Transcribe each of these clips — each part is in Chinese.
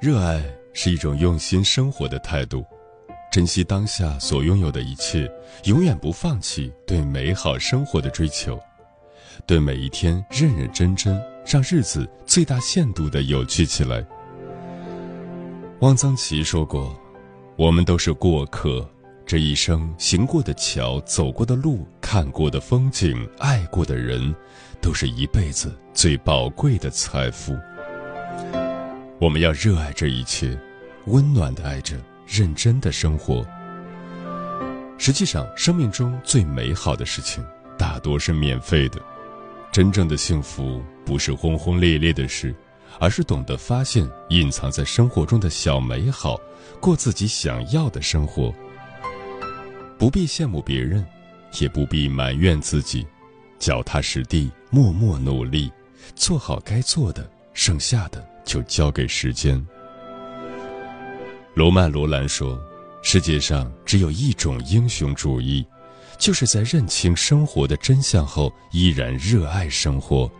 热爱是一种用心生活的态度，珍惜当下所拥有的一切，永远不放弃对美好生活的追求，对每一天认认真真，让日子最大限度的有趣起来。汪曾祺说过：“我们都是过客，这一生行过的桥、走过的路、看过的风景、爱过的人，都是一辈子最宝贵的财富。”我们要热爱这一切，温暖的爱着，认真的生活。实际上，生命中最美好的事情大多是免费的。真正的幸福不是轰轰烈烈的事，而是懂得发现隐藏在生活中的小美好，过自己想要的生活。不必羡慕别人，也不必埋怨自己，脚踏实地，默默努力，做好该做的，剩下的。就交给时间。罗曼·罗兰说：“世界上只有一种英雄主义，就是在认清生活的真相后，依然热爱生活。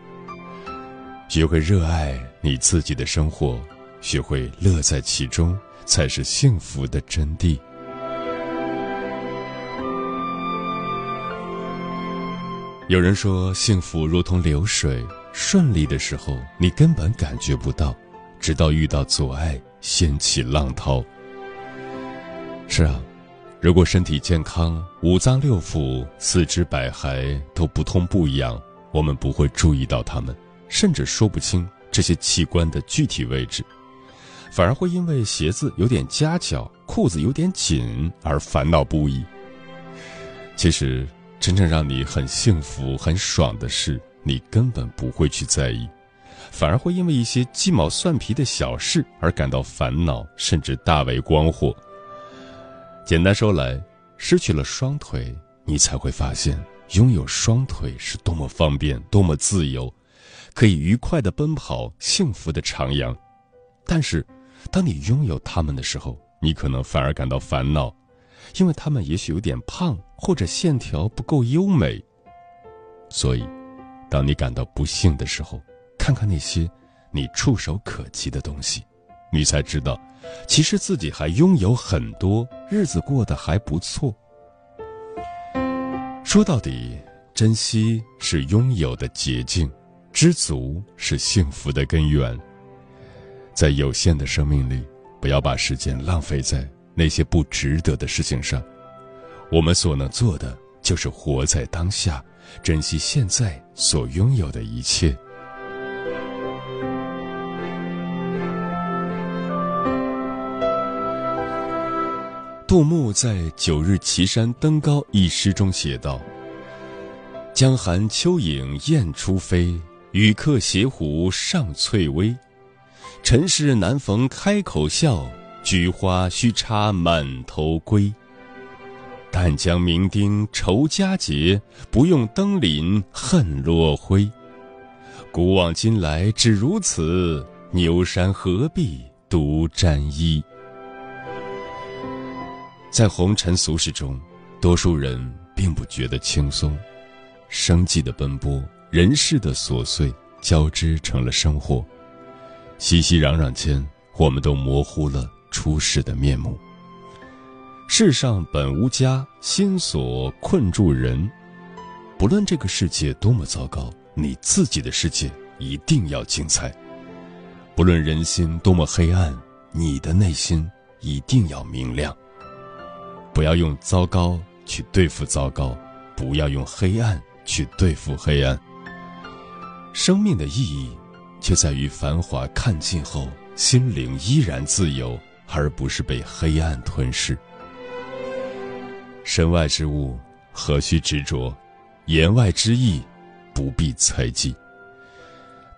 学会热爱你自己的生活，学会乐在其中，才是幸福的真谛。”有人说，幸福如同流水。顺利的时候，你根本感觉不到，直到遇到阻碍，掀起浪涛。是啊，如果身体健康，五脏六腑、四肢百骸都不痛不痒，我们不会注意到它们，甚至说不清这些器官的具体位置，反而会因为鞋子有点夹脚、裤子有点紧而烦恼不已。其实，真正让你很幸福、很爽的事。你根本不会去在意，反而会因为一些鸡毛蒜皮的小事而感到烦恼，甚至大为光火。简单说来，失去了双腿，你才会发现拥有双腿是多么方便、多么自由，可以愉快的奔跑、幸福的徜徉。但是，当你拥有它们的时候，你可能反而感到烦恼，因为它们也许有点胖，或者线条不够优美。所以。当你感到不幸的时候，看看那些你触手可及的东西，你才知道，其实自己还拥有很多，日子过得还不错。说到底，珍惜是拥有的捷径，知足是幸福的根源。在有限的生命里，不要把时间浪费在那些不值得的事情上。我们所能做的，就是活在当下。珍惜现在所拥有的一切。杜牧在《九日岐山登高》一诗中写道：“江寒秋影雁初飞，与客携壶上翠微。尘世难逢开口笑，菊花须插满头归。”但将酩酊愁佳节，不用登临恨落晖。古往今来只如此，牛山何必独沾衣？在红尘俗世中，多数人并不觉得轻松，生计的奔波，人世的琐碎交织成了生活。熙熙攘攘间，我们都模糊了初始的面目。世上本无家，心所困住人。不论这个世界多么糟糕，你自己的世界一定要精彩。不论人心多么黑暗，你的内心一定要明亮。不要用糟糕去对付糟糕，不要用黑暗去对付黑暗。生命的意义，就在于繁华看尽后，心灵依然自由，而不是被黑暗吞噬。身外之物，何须执着？言外之意，不必猜忌。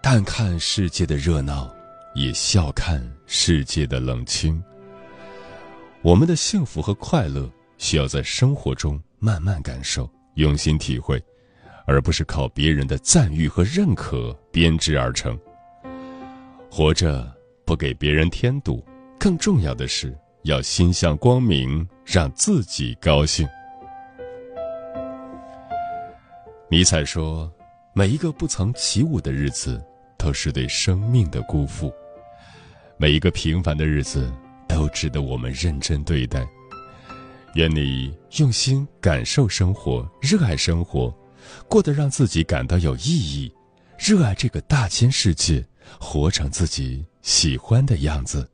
但看世界的热闹，也笑看世界的冷清。我们的幸福和快乐，需要在生活中慢慢感受，用心体会。而不是靠别人的赞誉和认可编织而成。活着不给别人添堵，更重要的是要心向光明，让自己高兴。尼采说：“每一个不曾起舞的日子，都是对生命的辜负；每一个平凡的日子，都值得我们认真对待。”愿你用心感受生活，热爱生活。过得让自己感到有意义，热爱这个大千世界，活成自己喜欢的样子。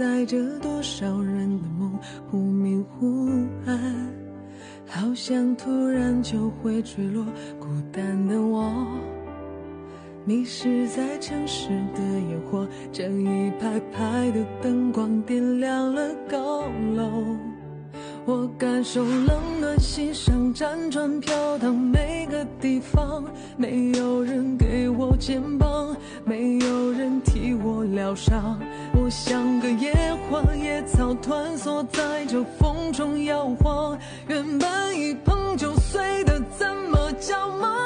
载着多少人的梦，忽明忽暗，好像突然就会坠落。孤单的我，迷失在城市的烟火，将一排排的灯光点亮了高楼。我感受冷暖，心上辗转飘荡，每个地方没有人给我肩膀，没有人替我疗伤。我像个野花，野草团缩在这风中摇晃，原本一碰就碎的，怎么叫梦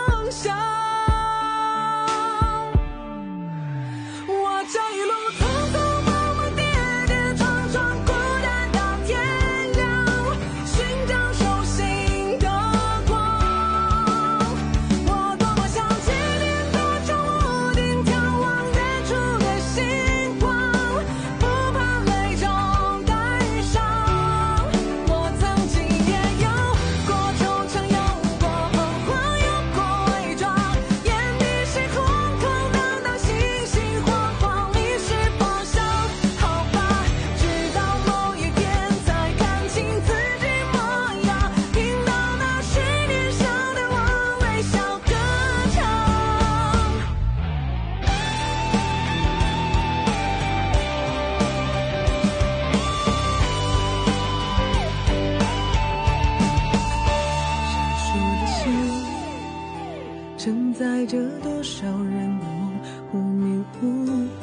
带着多少人的梦忽明忽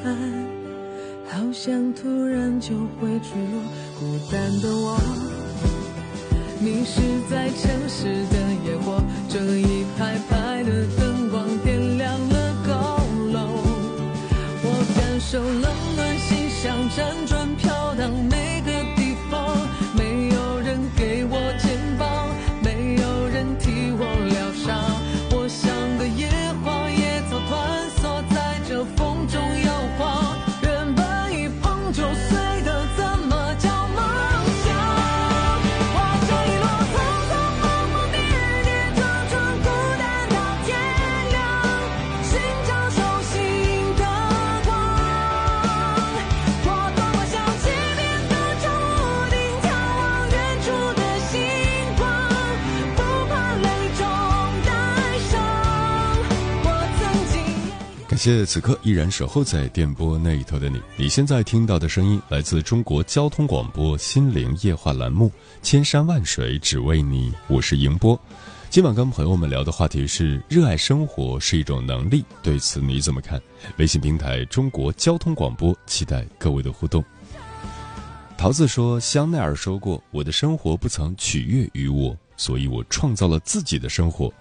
暗，好像突然就会坠落。孤单的我，迷失在城市。谢此刻依然守候在电波那一头的你，你现在听到的声音来自中国交通广播心灵夜话栏目《千山万水只为你》，我是迎波。今晚跟朋友们聊的话题是：热爱生活是一种能力，对此你怎么看？微信平台中国交通广播，期待各位的互动。桃子说：香奈儿说过，我的生活不曾取悦于我。所以我创造了自己的生活。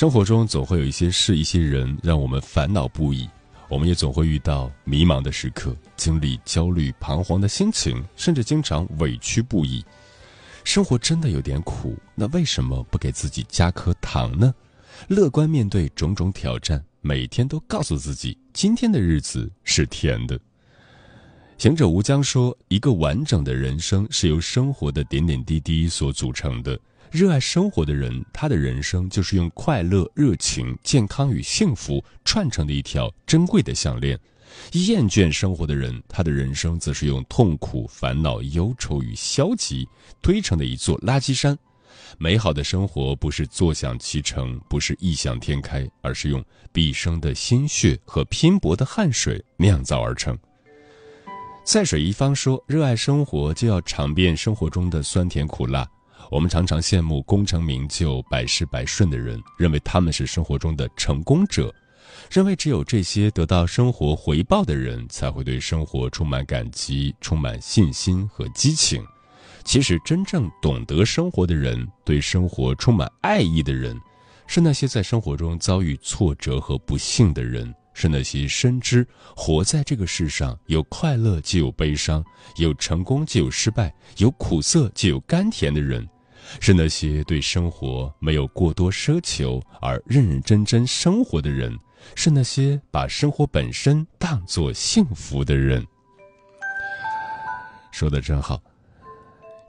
生活中总会有一些事、一些人让我们烦恼不已，我们也总会遇到迷茫的时刻，经历焦虑、彷徨的心情，甚至经常委屈不已。生活真的有点苦，那为什么不给自己加颗糖呢？乐观面对种种挑战，每天都告诉自己，今天的日子是甜的。行者无疆说：“一个完整的人生是由生活的点点滴滴所组成的。热爱生活的人，他的人生就是用快乐、热情、健康与幸福串成的一条珍贵的项链。厌倦生活的人，他的人生则是用痛苦、烦恼、忧愁与消极堆成的一座垃圾山。美好的生活不是坐享其成，不是异想天开，而是用毕生的心血和拼搏的汗水酿造而成。”在水一方说：“热爱生活，就要尝遍生活中的酸甜苦辣。我们常常羡慕功成名就、百事百顺的人，认为他们是生活中的成功者，认为只有这些得到生活回报的人，才会对生活充满感激、充满信心和激情。其实，真正懂得生活的人，对生活充满爱意的人，是那些在生活中遭遇挫折和不幸的人。”是那些深知活在这个世上，有快乐就有悲伤，有成功就有失败，有苦涩就有甘甜的人；是那些对生活没有过多奢求而认认真真生活的人；是那些把生活本身当作幸福的人。说的真好。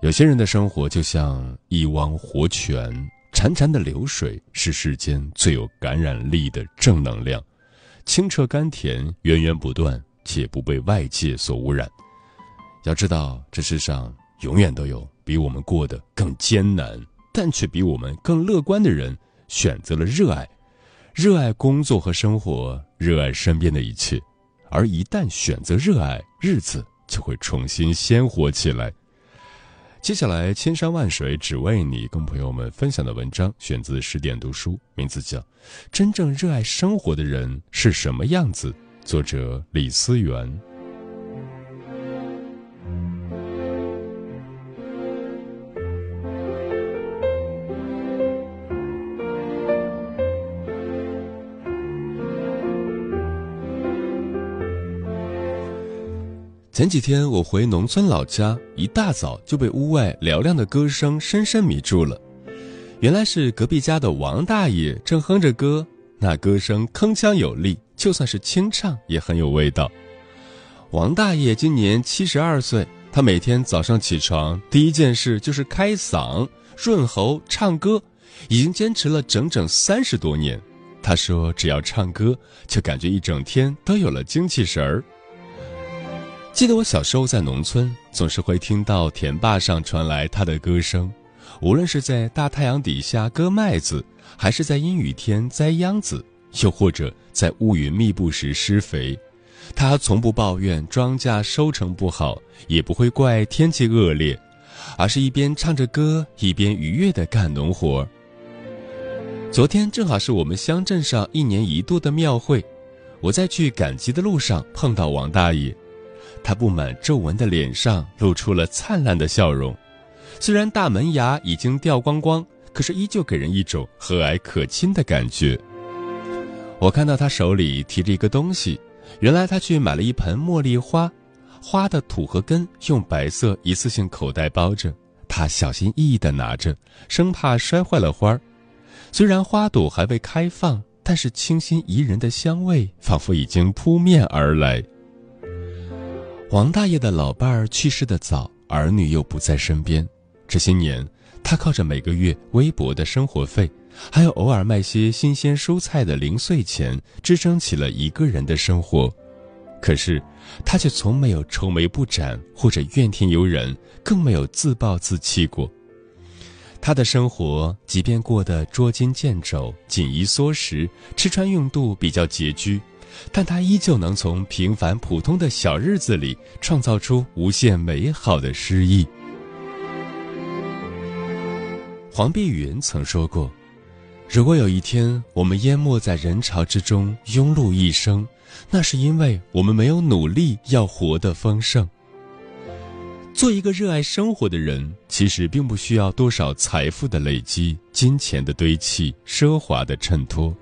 有些人的生活就像一汪活泉，潺潺的流水是世间最有感染力的正能量。清澈甘甜，源源不断，且不被外界所污染。要知道，这世上永远都有比我们过得更艰难，但却比我们更乐观的人，选择了热爱，热爱工作和生活，热爱身边的一切。而一旦选择热爱，日子就会重新鲜活起来。接下来，千山万水只为你，跟朋友们分享的文章选自十点读书，名字叫《真正热爱生活的人是什么样子》，作者李思源。前几天我回农村老家，一大早就被屋外嘹亮的歌声深深迷住了。原来是隔壁家的王大爷正哼着歌，那歌声铿锵有力，就算是清唱也很有味道。王大爷今年七十二岁，他每天早上起床第一件事就是开嗓、润喉、唱歌，已经坚持了整整三十多年。他说，只要唱歌，就感觉一整天都有了精气神儿。记得我小时候在农村，总是会听到田坝上传来他的歌声，无论是在大太阳底下割麦子，还是在阴雨天栽秧子，又或者在乌云密布时施肥，他从不抱怨庄稼收成不好，也不会怪天气恶劣，而是一边唱着歌，一边愉悦地干农活。昨天正好是我们乡镇上一年一度的庙会，我在去赶集的路上碰到王大爷。他布满皱纹的脸上露出了灿烂的笑容，虽然大门牙已经掉光光，可是依旧给人一种和蔼可亲的感觉。我看到他手里提着一个东西，原来他去买了一盆茉莉花，花的土和根用白色一次性口袋包着，他小心翼翼地拿着，生怕摔坏了花儿。虽然花朵还未开放，但是清新宜人的香味仿佛已经扑面而来。王大爷的老伴儿去世的早，儿女又不在身边。这些年，他靠着每个月微薄的生活费，还有偶尔卖些新鲜蔬菜的零碎钱，支撑起了一个人的生活。可是，他却从没有愁眉不展，或者怨天尤人，更没有自暴自弃过。他的生活，即便过得捉襟见肘、紧衣缩食，吃穿用度比较拮据。但他依旧能从平凡普通的小日子里创造出无限美好的诗意。黄碧云曾说过：“如果有一天我们淹没在人潮之中，庸碌一生，那是因为我们没有努力要活得丰盛。”做一个热爱生活的人，其实并不需要多少财富的累积、金钱的堆砌、奢华的衬托，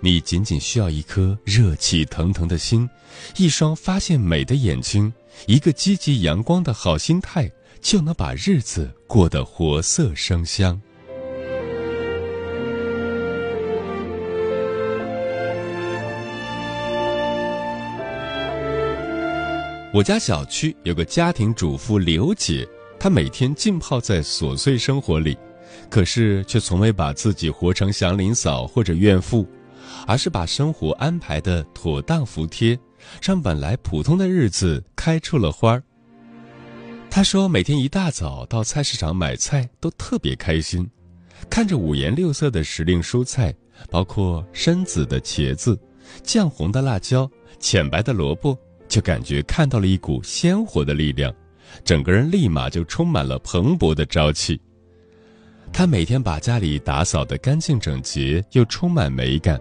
你仅仅需要一颗热气腾腾的心，一双发现美的眼睛，一个积极阳光的好心态，就能把日子过得活色生香。我家小区有个家庭主妇刘姐，她每天浸泡在琐碎生活里，可是却从未把自己活成祥林嫂或者怨妇，而是把生活安排的妥当服帖，让本来普通的日子开出了花儿。她说，每天一大早到菜市场买菜都特别开心，看着五颜六色的时令蔬菜，包括深紫的茄子、酱红的辣椒、浅白的萝卜。就感觉看到了一股鲜活的力量，整个人立马就充满了蓬勃的朝气。他每天把家里打扫得干净整洁，又充满美感。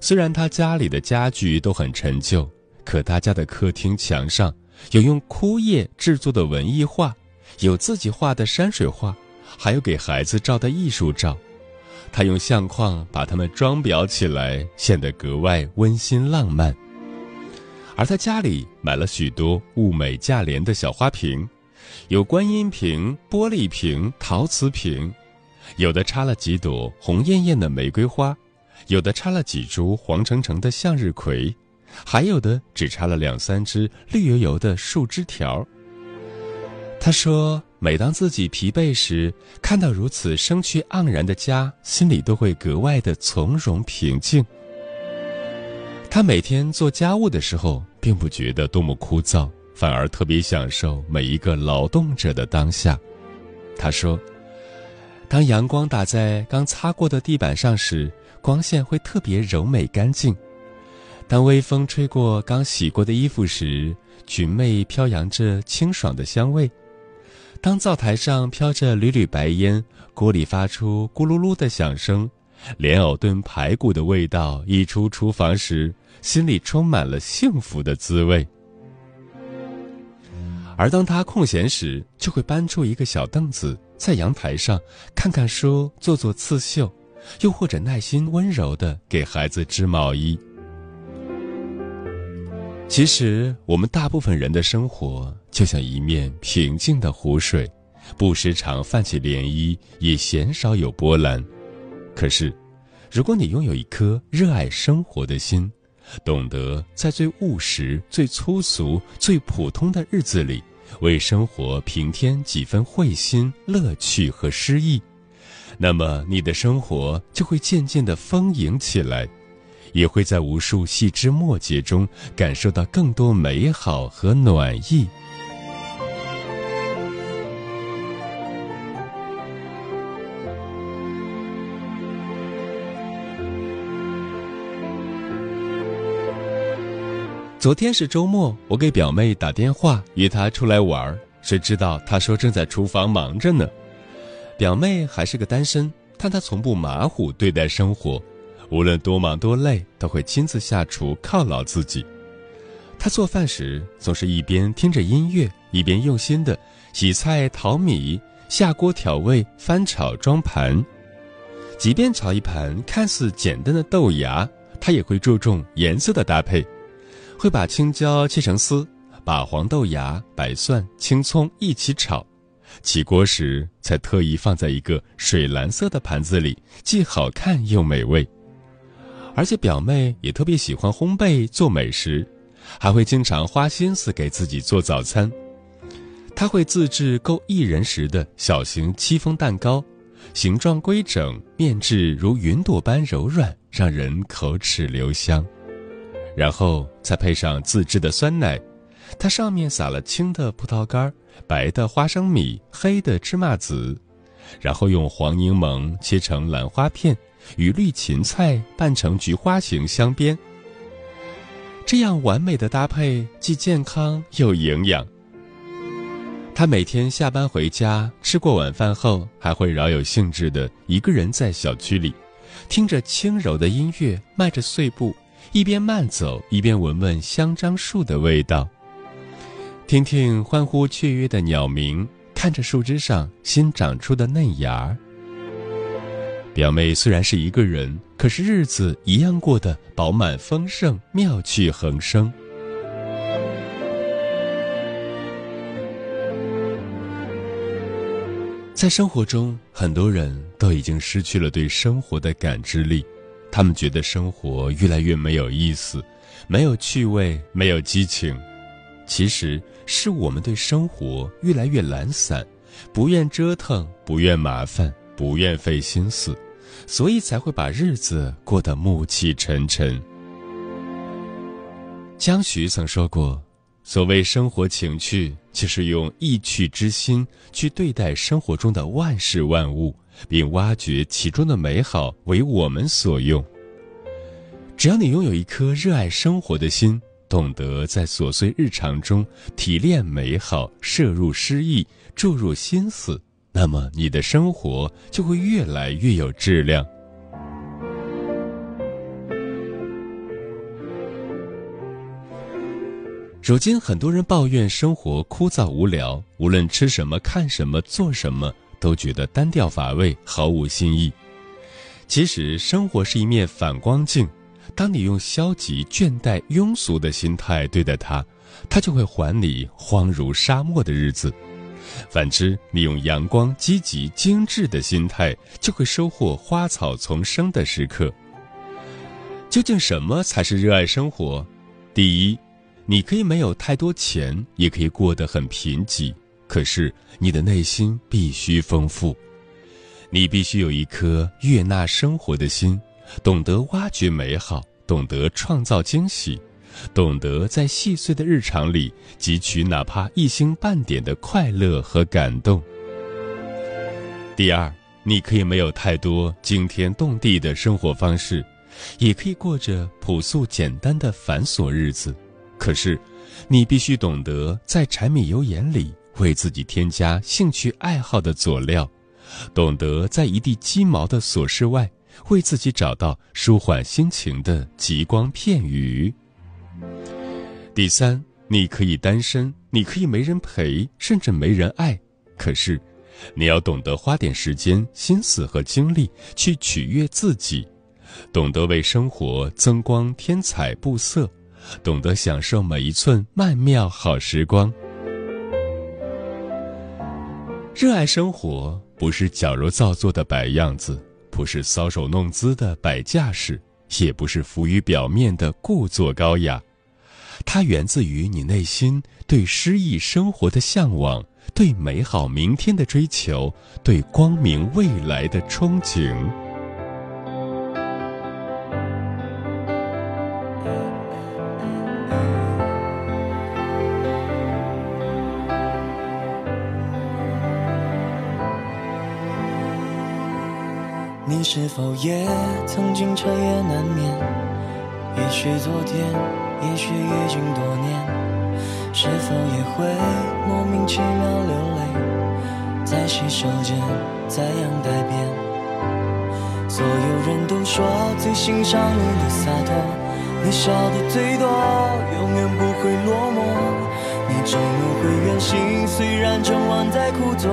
虽然他家里的家具都很陈旧，可他家的客厅墙上有用枯叶制作的文艺画，有自己画的山水画，还有给孩子照的艺术照。他用相框把它们装裱起来，显得格外温馨浪漫。而他家里买了许多物美价廉的小花瓶，有观音瓶、玻璃瓶、陶瓷瓶，有的插了几朵红艳艳的玫瑰花，有的插了几株黄澄澄的向日葵，还有的只插了两三枝绿油油的树枝条。他说：“每当自己疲惫时，看到如此生趣盎然的家，心里都会格外的从容平静。”他每天做家务的时候，并不觉得多么枯燥，反而特别享受每一个劳动者的当下。他说：“当阳光打在刚擦过的地板上时，光线会特别柔美干净；当微风吹过刚洗过的衣服时，裙袂飘扬着清爽的香味；当灶台上飘着缕缕白烟，锅里发出咕噜噜的响声。”莲藕炖排骨的味道溢出厨房时，心里充满了幸福的滋味。而当他空闲时，就会搬出一个小凳子，在阳台上看看书，做做刺绣，又或者耐心温柔地给孩子织毛衣。其实，我们大部分人的生活就像一面平静的湖水，不时常泛起涟漪，也鲜少有波澜。可是，如果你拥有一颗热爱生活的心，懂得在最务实、最粗俗、最普通的日子里，为生活平添几分慧心、乐趣和诗意，那么你的生活就会渐渐的丰盈起来，也会在无数细枝末节中感受到更多美好和暖意。昨天是周末，我给表妹打电话约她出来玩儿，谁知道她说正在厨房忙着呢。表妹还是个单身，但她从不马虎对待生活，无论多忙多累，都会亲自下厨犒劳自己。她做饭时总是一边听着音乐，一边用心的洗菜、淘米、下锅调味、翻炒、装盘。即便炒一盘看似简单的豆芽，她也会注重颜色的搭配。会把青椒切成丝，把黄豆芽、白蒜、青葱一起炒，起锅时才特意放在一个水蓝色的盘子里，既好看又美味。而且表妹也特别喜欢烘焙做美食，还会经常花心思给自己做早餐。她会自制够一人食的小型戚风蛋糕，形状规整，面质如云朵般柔软，让人口齿留香。然后再配上自制的酸奶，它上面撒了青的葡萄干、白的花生米、黑的芝麻籽，然后用黄柠檬切成兰花片，与绿芹菜拌成菊花形镶边。这样完美的搭配既健康又营养。他每天下班回家，吃过晚饭后，还会饶有兴致的一个人在小区里，听着轻柔的音乐，迈着碎步。一边慢走，一边闻闻香樟树的味道。听听欢呼雀跃的鸟鸣，看着树枝上新长出的嫩芽。表妹虽然是一个人，可是日子一样过得饱满丰盛、妙趣横生。在生活中，很多人都已经失去了对生活的感知力，他们觉得生活越来越没有意思，没有趣味，没有激情。其实是我们对生活越来越懒散，不愿折腾，不愿麻烦，不愿费心思，所以才会把日子过得暮气沉沉。江徐曾说过：“所谓生活情趣，就是用意趣之心去对待生活中的万事万物，并挖掘其中的美好为我们所用。只要你拥有一颗热爱生活的心。”懂得在琐碎日常中提炼美好，摄入诗意，注入心思，那么你的生活就会越来越有质量。如今，很多人抱怨生活枯燥无聊，无论吃什么、看什么、做什么，都觉得单调乏味，毫无新意。其实，生活是一面反光镜。当你用消极、倦怠、庸俗的心态对待它，它就会还你荒如沙漠的日子；反之，你用阳光、积极、精致的心态，就会收获花草丛生的时刻。究竟什么才是热爱生活？第一，你可以没有太多钱，也可以过得很贫瘠，可是你的内心必须丰富，你必须有一颗悦纳生活的心。懂得挖掘美好，懂得创造惊喜，懂得在细碎的日常里汲取哪怕一星半点的快乐和感动。第二，你可以没有太多惊天动地的生活方式，也可以过着朴素简单的繁琐日子，可是，你必须懂得在柴米油盐里为自己添加兴趣爱好的佐料，懂得在一地鸡毛的琐事外。为自己找到舒缓心情的极光片语。第三，你可以单身，你可以没人陪，甚至没人爱，可是，你要懂得花点时间、心思和精力去取悦自己，懂得为生活增光添彩布色，懂得享受每一寸曼妙好时光。热爱生活，不是矫揉造作的摆样子。不是搔首弄姿的摆架势，也不是浮于表面的故作高雅，它源自于你内心对诗意生活的向往，对美好明天的追求，对光明未来的憧憬。是否也曾经彻夜难眠？也许昨天，也许已经多年。是否也会莫名其妙流泪，在洗手间，在阳台边？所有人都说最欣赏你的洒脱，你笑的最多，永远不会落寞。你终有会远行，虽然整晚在枯坐。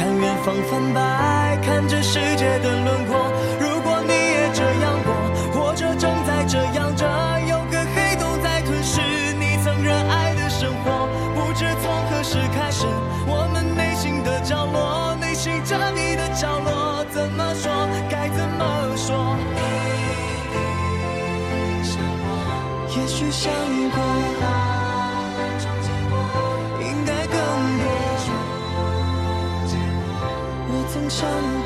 看远方泛白，看着世界的轮廓。如果你也这样过，或者正在这样着，有个黑洞在吞噬你曾热爱的生活。不知从何时开始，我们内心的角落，内心着你的角落，怎么说？该怎么说？也许想想